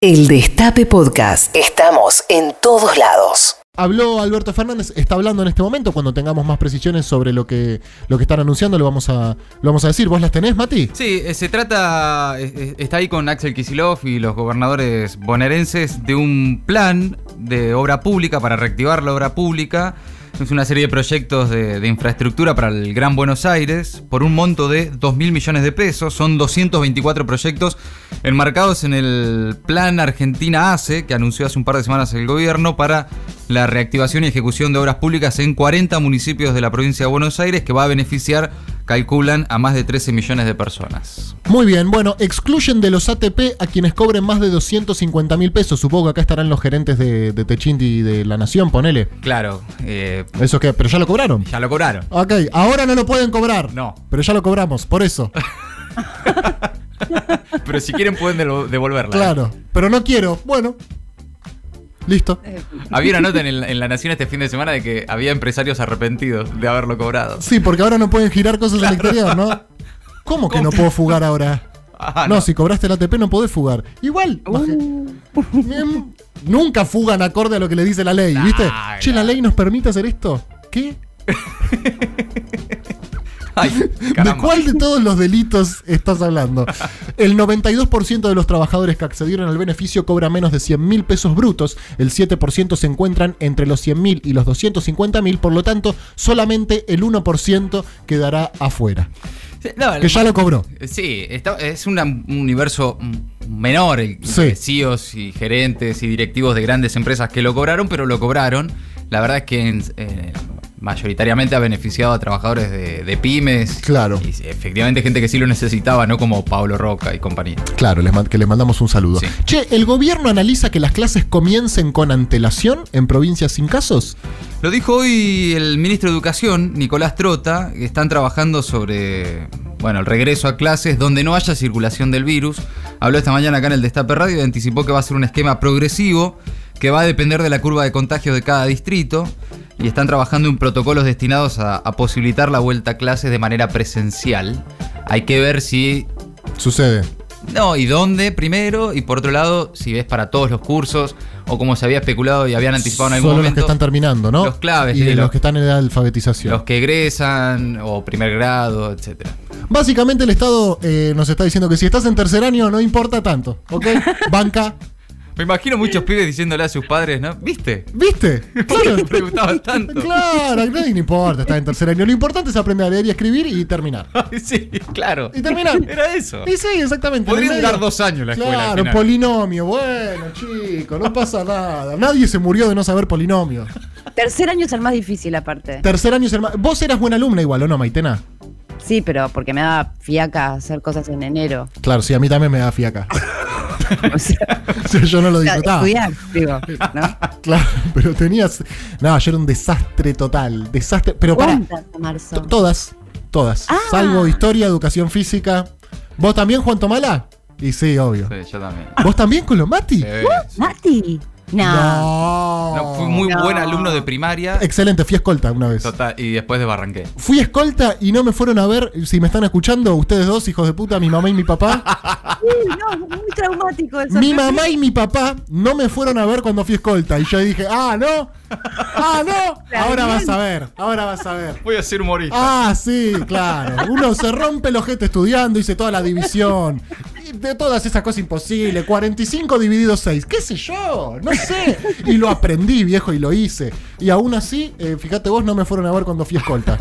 El Destape Podcast. Estamos en todos lados. Habló Alberto Fernández, está hablando en este momento. Cuando tengamos más precisiones sobre lo que, lo que están anunciando, lo vamos, a, lo vamos a decir. ¿Vos las tenés, Mati? Sí, eh, se trata, eh, eh, está ahí con Axel Kisilov y los gobernadores bonaerenses de un plan de obra pública para reactivar la obra pública. Es una serie de proyectos de, infraestructura para el Gran Buenos Aires por un monto de 2 mil millones de pesos. Son 224 proyectos enmarcados en el Plan Argentina ACE que anunció hace un par de semanas el gobierno para la reactivación y ejecución de obras públicas en 40 municipios de la provincia de Buenos Aires que va a beneficiar, calculan, a más de 13 millones de personas. Muy bien, bueno, excluyen de los ATP a quienes cobren más de 250 mil pesos. Supongo que acá estarán los gerentes de, de Techinti y de La Nación, ponele. Claro, eh, ¿Eso qué? ¿Pero ya lo cobraron? ya lo cobraron. Ok, ahora no lo pueden cobrar. No. Pero ya lo cobramos, por eso. Pero si quieren pueden devo- devolverla. Claro. Pero no quiero. Bueno. Listo. Había una nota en, el- en La Nación este fin de semana de que había empresarios arrepentidos de haberlo cobrado. Sí, porque ahora no pueden girar cosas al exterior, ¿no? ¿Cómo que no puedo fugar ahora? Ah, no, si cobraste el ATP no podés fugar. Igual, Em, nunca fugan acorde a lo que le dice la ley, ¿viste? Nah, Che, la ley nos permite hacer esto. ¿Qué? Ay, ¿De cuál de todos los delitos estás hablando? El 92% de los trabajadores que accedieron al beneficio cobra menos de 100 mil pesos brutos, el 7% se encuentran entre los 100 mil y los 250 mil, por lo tanto, solamente el 1% quedará afuera. No, Que ya lo cobró. Sí, está- es un universo menor, el Sí. CEOs y gerentes y directivos de grandes empresas que lo cobraron, pero lo cobraron. La verdad es que en- eh, mayoritariamente ha beneficiado a trabajadores de, de pymes. Claro. Y efectivamente gente que sí lo necesitaba, no como Pablo Roca y compañía. Claro, les que les mandamos un saludo. Sí. Che, ¿el gobierno analiza que las clases comiencen con antelación en provincias sin casos? Lo dijo hoy el ministro de Educación, Nicolás Trota, que están trabajando sobre bueno, el regreso a clases donde no haya circulación del virus. Habló esta mañana acá en el Destape Radio y anticipó que va a ser un esquema progresivo que va a depender de la curva de contagios de cada distrito y están trabajando en protocolos destinados a, a posibilitar la vuelta a clases de manera presencial. Hay que ver si Sucede. no, y dónde primero, y por otro lado, si ves para todos los cursos, o como se había especulado y habían anticipado en algún Solo los momento. que están terminando, ¿no? los claves, Y de los los- que están en alfabetización. Los que egresan, o primer grado, etcétera. Básicamente el Estado eh, nos está diciendo que si estás en tercer año no importa tanto, ¿ok? Banca. Me imagino muchos pibes diciéndole a sus padres, ¿no? ¿Viste? ¿Viste? ¿Por Claro. qué preguntaban tanto? Claro, a nadie le importa, estás en tercer año. Lo importante es aprender a leer y escribir y terminar. sí, claro. Y terminar. Era eso. Y sí, exactamente. Podría en el medio. durar dos años la escuela. al Claro, final. polinomio. Bueno, chicos, no pasa nada. Nadie se murió de no saber polinomio. Tercer año es el más difícil, aparte. Tercer año es el más... Vos eras buena alumna igual, ¿o no, Maitena? Sí, pero porque me daba fiaca hacer cosas en enero. Claro, sí, a mí también me da fiaca. O sea, O sea, yo no lo disfrutaba. estudiar, digo, ¿no? Claro, pero tenías. No, yo era un desastre total. Desastre. Pero para. Todas. Todas. Ah. Salvo historia, educación física. ¿Vos también, Juan Tomala? Y sí, obvio. Sí, yo también. ¿Vos también con los Mati? Sí, sí. ¿Mati? No. No. No, fui muy No. buen alumno de primaria Excelente, fui escolta una vez. total, y después de Barranqué. Fui escolta y no me fueron a ver, si me están escuchando, ustedes dos, hijos de puta, mi mamá y mi papá. Uy, no, muy traumático eso. mi mamá y mi papá no me fueron a ver cuando fui escolta. Y yo dije, ah, no. Ah, no. Ahora vas a ver, ahora vas a ver. Voy a ser humorista. Ah, sí, claro. Uno se rompe el ojete estudiando, hice toda la división. Y de todas esas cosas imposibles. 45 dividido 6. ¿Qué sé yo? No sé. Y lo aprendí, viejo, y lo hice. Y aún así, eh, fíjate vos, no me fueron a ver cuando fui escolta.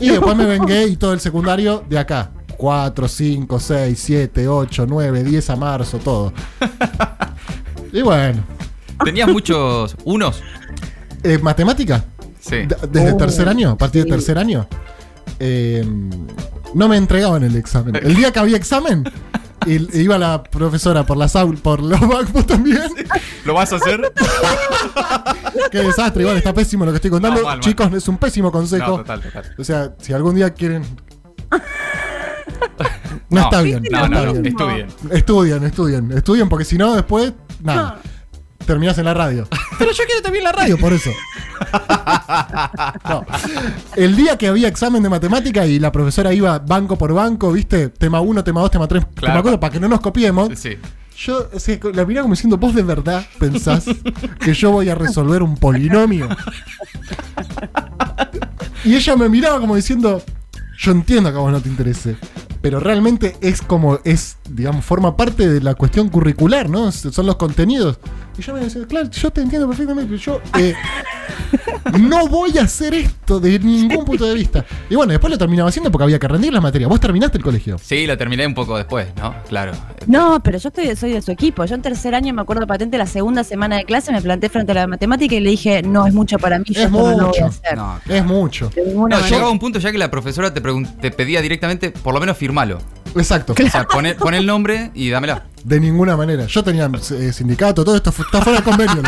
Y después me vengué y todo el secundario de acá. 4, 5, 6, 7, 8, 9, 10 a marzo, todo. Y bueno. ¿Tenías muchos unos? Eh, ¿Matemática? Sí. ¿Desde Oh, tercer año? ¿A partir de sí. tercer año? Eh, no me entregaban el examen. El día que había examen, y- iba la profesora por las aul- por los bancos también. ¿Lo vas a hacer? Qué desastre, igual está pésimo lo que estoy contando. No, mal, mal. Chicos, es un pésimo consejo. No, total, total. O sea, si algún día quieren. No, No, está bien. No, No, no, está no, bien. estudien. Estudien, estudien. Estudien porque si no, después, nada. Terminás en la radio. Pero yo quiero también la radio, por eso. No. El día que había examen de matemática y la profesora iba banco por banco, ¿viste? Tema 1, tema 2, tema 3, Claro. tema 4, para que no nos copiemos. Sí. Yo, o sea, la miraba como diciendo, vos de verdad pensás que yo voy a resolver un polinomio. Y ella me miraba como diciendo, yo entiendo que a vos no te interese, pero realmente es como, es, digamos, forma parte de la cuestión curricular, ¿no? Son los contenidos. Y yo me decía, claro, yo te entiendo perfectamente, pero yo eh, no voy a hacer esto de ningún punto de vista. Y bueno, después lo terminaba haciendo porque había que rendir la materia. ¿Vos terminaste el colegio? Sí, lo terminé un poco después, ¿no? Claro. No, pero yo estoy, soy de su equipo. Yo en tercer año me acuerdo patente la segunda semana de clase, me planté frente a la matemática y le dije, no, es mucho para mí, yo Es esto no lo voy mucho. a hacer. No, Es mucho. No, llegaba un punto ya que la profesora te, pedía directamente, por lo menos firmalo. Exacto. O sea, pon el, pon el nombre y dámela. De ninguna manera. Yo tenía eh, sindicato, todo esto está fuera de convenio.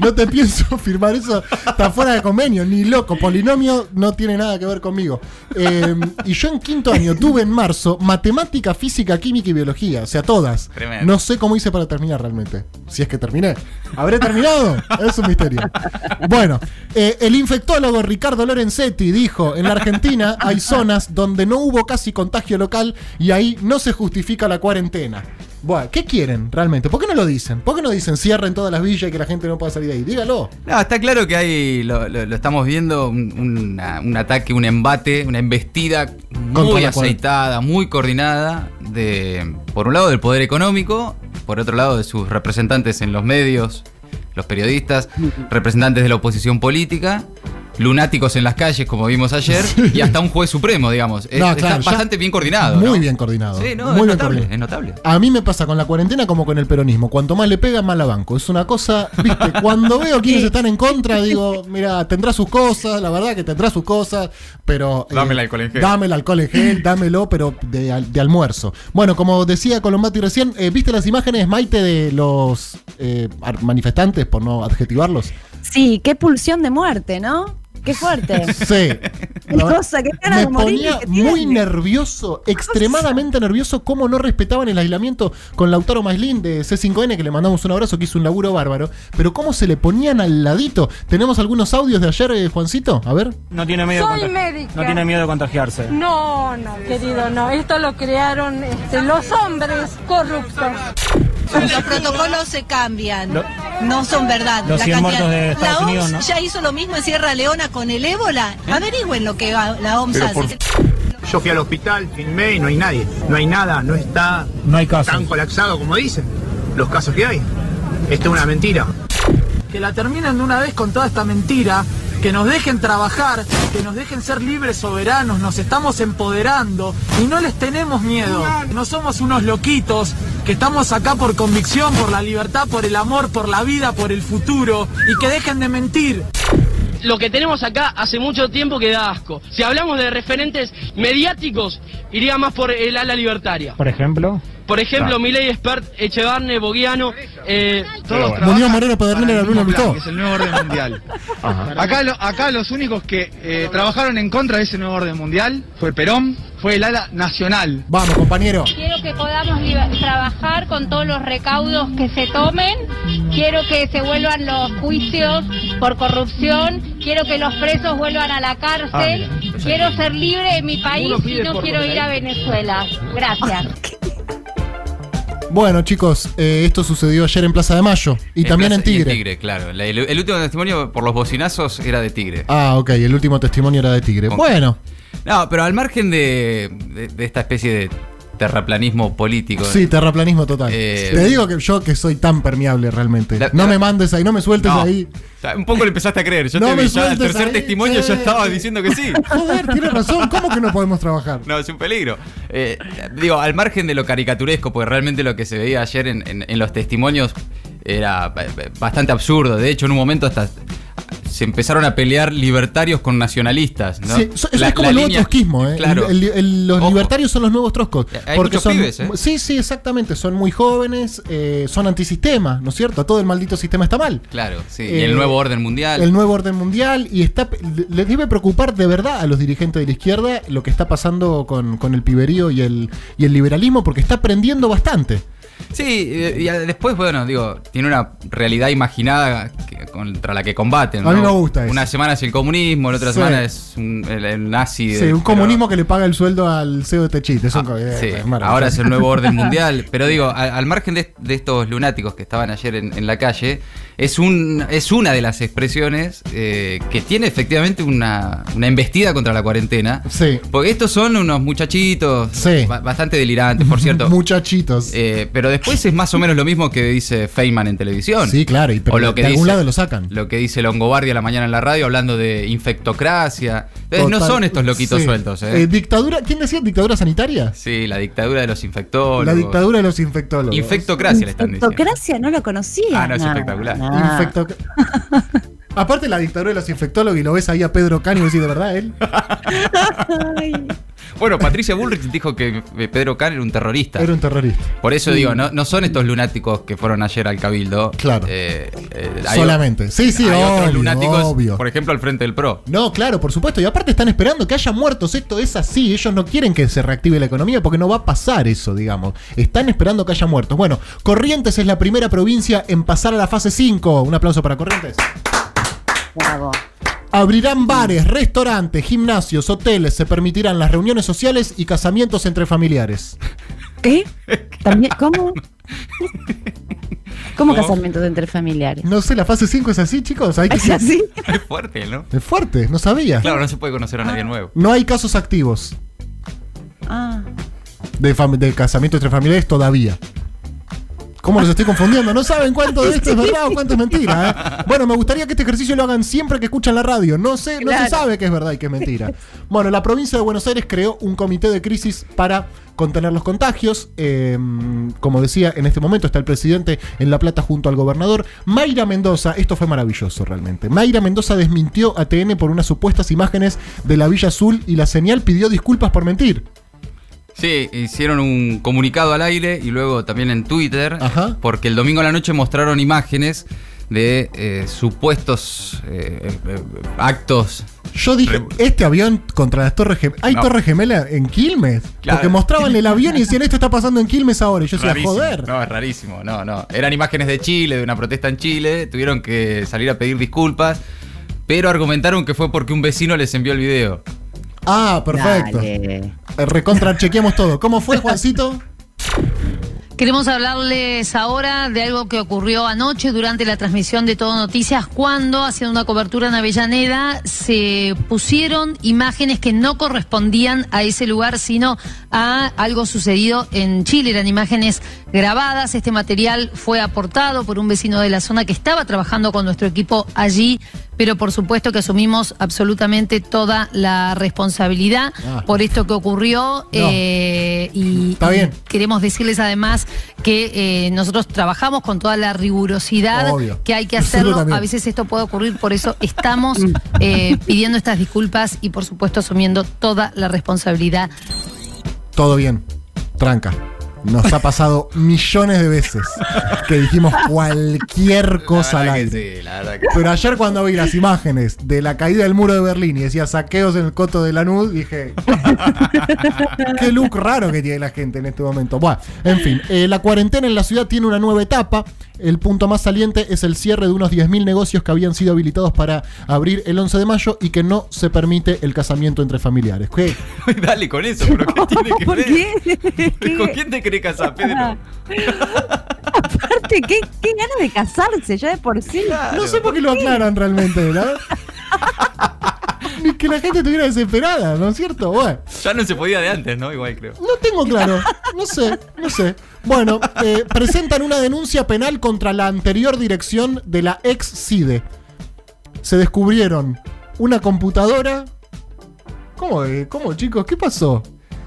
No te pienso firmar eso, está fuera de convenio, ni loco. Polinomio no tiene nada que ver conmigo. Eh, y yo en quinto año tuve en marzo matemática, física, química y biología, o sea, todas. No sé cómo hice para terminar realmente. Si es que terminé. ¿Habré terminado? Es un misterio. Bueno, eh, el infectólogo Ricardo Lorenzetti dijo, en la Argentina hay zonas donde no hubo casi contagio local y ahí no se justifica la cuarentena. Bueno, ¿qué quieren realmente? ¿Por qué no lo dicen? ¿Por qué no dicen cierren todas las villas y que la gente no pueda salir de ahí? Dígalo. No, está claro que hay, lo, lo- lo estamos viendo, un, una- un ataque, un embate, una embestida Contra muy aceitada, muy coordinada, de, por un lado del poder económico, por otro lado de sus representantes en los medios, los periodistas, representantes de la oposición política, lunáticos en las calles, como vimos ayer, y hasta un juez supremo, digamos. No, está claro, bastante bien coordinado. Muy ¿no? bien coordinado. Sí, no, muy es bien notable, coordinado. es notable. A mí me pasa con la cuarentena como con el peronismo. Cuanto más le pega, más la banco. Es una cosa, viste, cuando veo quienes están en contra, digo, mira, tendrá sus cosas, la verdad que tendrá sus cosas, pero... eh, Dame el alcohol en gel. Dame el alcohol en gel, dámelo, pero de, al- de almuerzo. Bueno, como decía Colombati recién, eh, ¿viste las imágenes, Maite, de los eh, manifestantes, por no adjetivarlos? Sí, qué pulsión de muerte, ¿no? Qué fuerte. Sí. Qué cosa, qué Me de morir ponía que muy nervioso, extremadamente nervioso, cómo no respetaban el aislamiento con Lautaro Maislin de C5N, que le mandamos un abrazo, que hizo un laburo bárbaro, pero cómo se le ponían al ladito. ¿Tenemos algunos audios de ayer, eh, Juancito? A ver. No tiene miedo Soy médica. No tiene miedo de contagiarse. No, no, querido, no. Esto lo crearon este, los hombres corruptos. Los protocolos se cambian. No son verdad. los 100 muertos de la OMS Unidos, ¿no? ya hizo lo mismo en Sierra Leona con el ébola. Averigüen lo que va- la OMS hace. Yo fui al hospital, filmé y no hay nadie. No hay nada, no está No hay casos. tan colapsado como dicen los casos que hay. Esto es una mentira. que la terminen de una vez con toda esta mentira, que nos dejen trabajar, que nos dejen ser libres soberanos, nos estamos empoderando y no les tenemos miedo. No somos unos loquitos que estamos acá por convicción, por la libertad, por el amor, por la vida, por el futuro y que dejen de mentir. lo que tenemos acá hace mucho tiempo que da asco. Si hablamos de referentes mediáticos, iría más por el ala libertaria. Por ejemplo. Por ejemplo, Milei Expert, Echevarne, Boguiano, eh, todos Muñoz Moreno Pedernera, la Luna Lustó. es el nuevo orden mundial. Acá, lo- acá los únicos que eh, trabajaron en contra de ese nuevo orden mundial fue Perón, fue el ala nacional. Vamos, compañero. Quiero que podamos trabajar con todos los recaudos que se tomen. Quiero que se vuelvan los juicios por corrupción. Quiero que los presos vuelvan a la cárcel. Quiero ser libre de mi país y no quiero ir a Venezuela. Gracias. Bueno, chicos, eh, esto sucedió ayer en Plaza de Mayo y también Plaza- en Tigre. Y Tigre, claro. La- el, el último testimonio por los bocinazos era de Tigre. Ah, ok, el último testimonio era de Tigre. Con- Bueno, No, pero al margen de, de- de esta especie de terraplanismo político. sí, terraplanismo total. Eh, Te digo que yo que soy tan permeable realmente. La- no la- me mandes ahí, no me sueltes No. ahí. Un poco le empezaste a creer. Yo No te me vi ya al sueltes tercer ahí. testimonio Eh, yo estaba diciendo que sí. Joder, tienes razón, ¿cómo que no podemos trabajar? No, es un peligro. Eh, digo, al margen de lo caricaturesco, porque realmente lo que se veía ayer en, en- en los testimonios era eh, bastante absurdo. De hecho, en un momento hasta se empezaron a pelear libertarios con nacionalistas. ¿no? Sí, eso, La- es como el nuevo línea- trotskismo, ¿eh? Claro. El- el- el- los Ojo. libertarios son los nuevos troscos. Hay porque son, pibes, ¿eh? Sí, sí, exactamente. Son muy jóvenes, eh, son antisistema, ¿no es cierto? Todo el maldito sistema está mal. Claro, sí. Eh, y el nuevo orden mundial. El nuevo orden mundial y está les debe preocupar de verdad a los dirigentes de la izquierda lo que está pasando con, con el piberío y el, y el liberalismo porque está aprendiendo bastante. Sí, eh, y después, bueno, digo, tiene una realidad imaginada que- contra la que combaten. A mí me gusta eso. Una semana es el comunismo, la otra Sí. semana es un- el, el nazi. de- Sí, un pero- comunismo que le paga el sueldo al CEO de Techit. Es Ah, eh, sí, es maravilloso. ahora es el nuevo orden mundial. Pero digo, al, al margen de, de estos lunáticos que estaban ayer en, en la calle, es, un, es una de las expresiones eh, que tiene efectivamente una, una embestida contra la cuarentena. Sí. Porque estos son unos muchachitos Sí. ba- bastante delirantes, por cierto. Muchachitos. Eh, pero después es más o menos lo mismo que dice Feynman en televisión. Sí, claro, y pero o lo que de algún lado lo sacan. Lo que dice Longobardi a la mañana en la radio hablando de infectocracia. Entonces, no Total- son estos loquitos sí. sueltos, ¿eh? Eh, dictadura, ¿quién decía dictadura sanitaria? Sí, la dictadura de los infectólogos. La dictadura de los infectólogos. Infectocracia le están diciendo. Infectocracia, no lo conocía. Ah, no, es No, espectacular. no. Infecto- Aparte la dictadura de los infectólogos y lo ves ahí a Pedro Cani y decís, ¿de verdad él? Ay. Bueno, Patricia Bullrich dijo que eh, Pedro Kahn era un terrorista. Era un terrorista. Por eso digo, no, no son estos lunáticos que fueron ayer al Cabildo. Claro. Eh, eh, hay Solamente. Sí, sí, hay otros obvio, lunáticos, obvio. por ejemplo, al frente del PRO. No, claro, por supuesto. Y aparte están esperando que haya muertos. Esto es así. Ellos no quieren que se reactive la economía porque no va a pasar eso, digamos. Están esperando que haya muertos. Bueno, Corrientes es la primera provincia en pasar a la fase 5. Un aplauso para Corrientes. Bravo. Abrirán bares, restaurantes, gimnasios, hoteles. Se permitirán las reuniones sociales y casamientos entre familiares. ¿Qué? ¿También? ¿Cómo? ¿Cómo casamientos entre familiares? No sé, la fase 5 es así, chicos. Hay que- ¿Es así? Es fuerte, ¿no? Es fuerte, no sabía. Claro, no se puede conocer a nadie nuevo. No hay casos activos Ah. de, fam- de casamiento entre familiares todavía. ¿Cómo los estoy confundiendo? No saben cuánto de esto es verdad o cuánto es mentira. ¿eh? Bueno, me gustaría que este ejercicio lo hagan siempre que escuchan la radio. No sé, no se sabe que es verdad y que es mentira. Bueno, la provincia de Buenos Aires creó un comité de crisis para contener los contagios. Eh, como decía, en este momento está el presidente en La Plata junto al gobernador. Mayra Mendoza, esto fue maravilloso realmente. Mayra Mendoza desmintió a TN por unas supuestas imágenes de la Villa Azul y la señal pidió disculpas por mentir. Sí, hicieron un comunicado al aire y luego también en Twitter, Ajá. porque el domingo a la noche mostraron imágenes de eh, supuestos eh, eh, actos. Yo dije, Re- este avión contra las Torres Gemelas. ¿Hay No. Torres Gemelas en Quilmes? Claro. Porque mostraban el avión y decían, esto está pasando en Quilmes ahora. Y yo decía, joder. No, es rarísimo. No, no. Eran imágenes de Chile, de una protesta en Chile. Tuvieron que salir a pedir disculpas. Pero argumentaron que fue porque un vecino les envió el video. Ah, perfecto. Dale. Eh, Recontra, chequeamos todo. ¿Cómo fue, Juancito? Queremos hablarles ahora de algo que ocurrió anoche durante la transmisión de Todo Noticias, cuando, haciendo una cobertura en Avellaneda, se pusieron imágenes que no correspondían a ese lugar, sino a algo sucedido en Chile. Eran imágenes grabadas. Este material fue aportado por un vecino de la zona que estaba trabajando con nuestro equipo allí, pero por supuesto que asumimos absolutamente toda la responsabilidad Ah. por esto que ocurrió. eh, y, Está y bien. Queremos decirles además que eh, nosotros trabajamos con toda la rigurosidad Obvio. que hay que hacerlo. A veces esto puede ocurrir, por eso estamos eh, pidiendo estas disculpas y por supuesto asumiendo toda la responsabilidad. Todo bien. Tranca. Nos ha pasado millones de veces que dijimos cualquier cosa al La verdad aire. que sí, la verdad que- Pero ayer cuando vi las imágenes de la caída del muro de Berlín y decía saqueos en el coto de Lanús, dije, qué look raro que tiene la gente en este momento. Bueno, en fin, eh, la cuarentena en la ciudad tiene una nueva etapa. El punto más saliente es el cierre de unos 10.000 negocios que habían sido habilitados para abrir el 11 de mayo y que no se permite el casamiento entre familiares. ¿Qué? Dale con eso, pero ¿qué tiene que ¿Por ver? qué? ¿Con quién te querés casar, Pedro? Aparte, ¿qué, qué ganas de casarse ya de por sí. No sé por qué lo aclaran realmente, ¿verdad? Que la gente estuviera desesperada, ¿no es cierto? Bueno. Ya no se podía de antes, ¿no? Igual creo. No tengo claro. No sé, no sé. Bueno, eh, presentan una denuncia penal contra la anterior dirección de la ex CIDE. Se descubrieron una computadora. ¿Cómo, eh? ¿Cómo, chicos? ¿Qué pasó?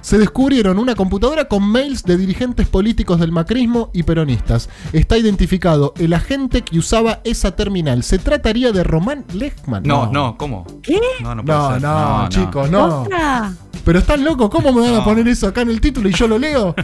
Se descubrieron una computadora con mails de dirigentes políticos del macrismo y peronistas. Está identificado el agente que usaba esa terminal. ¿Se trataría de Román Lechman? No, no, ¿cómo? ¿Qué? No, no No, no, chicos, no. Otra. Pero están locos, ¿cómo me van a poner eso acá en el título y yo lo leo?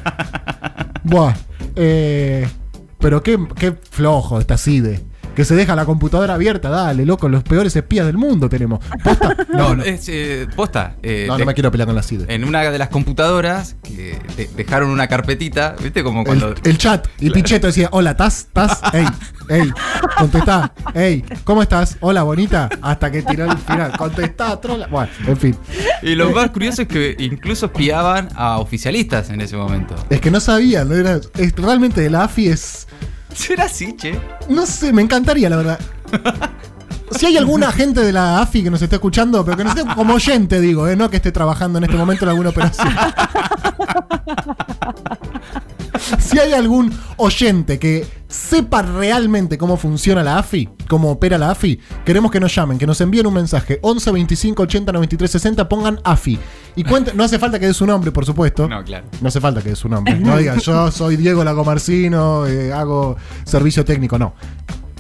Buah. eh, pero qué, qué flojo esta CIDE. Que se deja la computadora abierta, dale, loco, los peores espías del mundo tenemos. ¿Posta? No, no. es eh, posta. eh, No, no de- me quiero pelear con la CIDE. En una de las computadoras que de- dejaron una carpetita, ¿viste? Como cuando. El, el chat. Y Pichetto decía, hola, ¿estás? ¿Estás? Ey, ey, contestá. Ey, ¿cómo estás? Hola, bonita. Hasta que tiró el final. Contestá, trola. Bueno, en fin. Y lo más curioso es que incluso espiaban a oficialistas en ese momento. Es que no sabía, no era, es- realmente la AFI es... ¿Será así, che? No sé, me encantaría, la verdad. Si hay alguna gente de la AFI que nos esté escuchando, pero que nos esté como oyente, digo, ¿eh? no que esté trabajando en este momento en alguna operación. Si hay algún oyente que sepa realmente cómo funciona la AFI, cómo opera la AFI, queremos que nos llamen, que nos envíen un mensaje 11 25 80 93 60, pongan AFI. Y cuenten, no hace falta que dé su nombre, por supuesto. No, claro. No hace falta que dé su nombre. No digan, yo soy Diego Lagomarcino, eh, hago servicio técnico. No.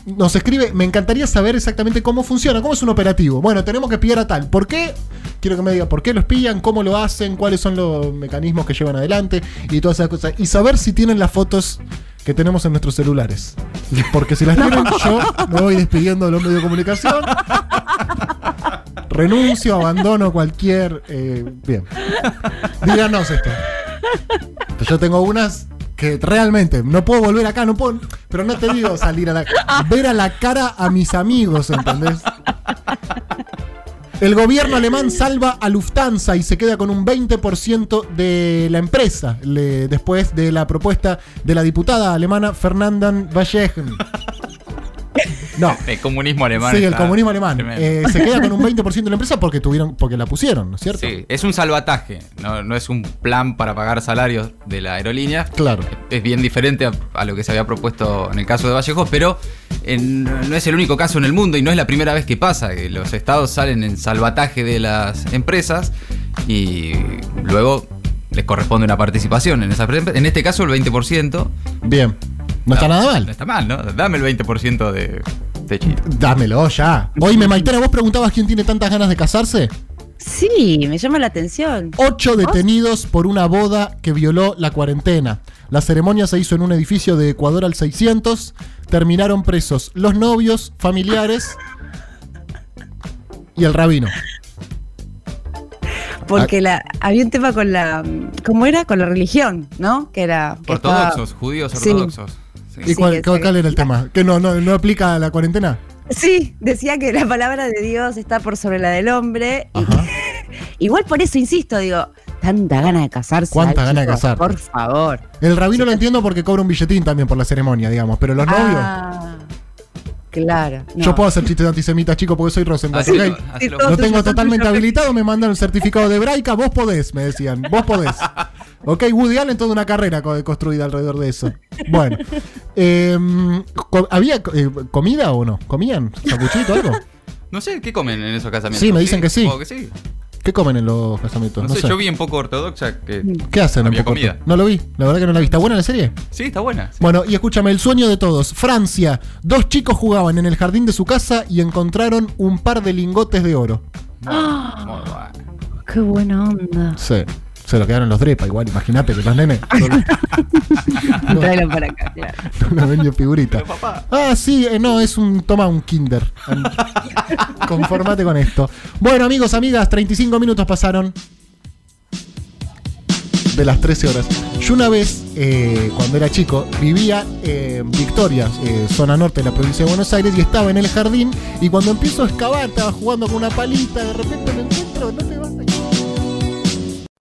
Nos escribe, me encantaría saber exactamente cómo funciona, cómo es un operativo. Bueno, tenemos que pillar a tal. ¿Por qué? Quiero que me diga por qué los pillan, cómo lo hacen, cuáles son los mecanismos que llevan adelante y todas esas cosas. Y saber si tienen las fotos que tenemos en nuestros celulares. Porque si las tienen, yo me voy despidiendo de los medios de comunicación. Renuncio, abandono cualquier. eh, bien. Díganos esto. Yo tengo unas que realmente no puedo volver acá, no puedo. Pero no te digo salir a la. Ver a la cara a mis amigos, ¿entendés? El gobierno alemán salva a Lufthansa y se queda con un 20% de la empresa le- después de la propuesta de la diputada alemana Fernanda Wallechen. No, El comunismo alemán. sí, el comunismo alemán. Eh, se queda con un 20% de la empresa porque tuvieron, porque la pusieron, ¿no es cierto? Sí, es un salvataje, no, no es un plan para pagar salarios de la aerolínea. Claro. Es bien diferente a, a lo que se había propuesto en el caso de Vallejo, pero en- no es el único caso en el mundo y no es la primera vez que pasa, que los estados salen en salvataje de las empresas y luego les corresponde una participación en esa empresa. En este caso el 20%. Bien. No está nada No mal. está mal, ¿no? Dame el 20% de techito. Dámelo ya. Oye, Maitena, ¿vos preguntabas quién tiene tantas ganas de casarse? Sí, me llama la atención. Ocho detenidos por una boda que violó la cuarentena. La ceremonia se hizo en un edificio de Ecuador al 600. Terminaron presos los novios, familiares y el rabino. Porque la, había un tema con la. ¿Cómo era? Con la religión, ¿no? Que era. que estaba- Ortodoxos, judíos Sí. ortodoxos. Sí. ¿Y Sí, cuál, era el tema? ¿Que no, no, no aplica a la cuarentena? Sí, decía que la palabra de Dios está por sobre la del hombre. y- igual por eso insisto, digo, tanta gana de casarse. ¿Cuánta gana de casar? Por favor. El rabino lo entiendo porque cobra un billetín también por la ceremonia, digamos. Pero los novios. Ah, claro. no. Yo puedo hacer chistes antisemitas, chicos, porque soy Rosenblatt. Hacelo, ¿ok? hacelo. todo Lo tengo totalmente habilitado, me mandan el certificado de hebraica, vos podés, me decían, vos podés. Ok, Woody Allen, toda una carrera co- construida alrededor de eso. Bueno, em, co- ¿había eh, comida o no? ¿Comían? ¿Sacuchito algo? No sé, ¿qué comen en esos casamientos? Sí, me dicen que sí. supongo que sí. ¿Qué comen en los casamientos? No, sé, yo vi en poco ortodoxa que. ¿Qué hacen en Había Poco comida. Orto? No lo vi, la verdad que no la vi. ¿Está buena la serie? Sí, está buena. sí. Bueno, y escúchame, el sueño de todos. Francia, dos chicos jugaban en el jardín de su casa y encontraron un par de lingotes de oro. Muy bueno. Qué buena onda. Sí. Se lo quedaron los drepa igual, imagínate que los nenes. No, Tráelo para acá, claro. no vendió figurita. Ah, sí, eh, no, es un. Toma un Kinder. Conformate con esto. Bueno, amigos, amigas, 35 minutos pasaron de las 13 horas. Yo una vez, eh, cuando era chico, vivía en Victoria, eh, zona norte de la provincia de Buenos Aires, y estaba en el jardín. Y cuando empiezo a excavar, estaba jugando con una palita, de repente me encuentro, no te vas a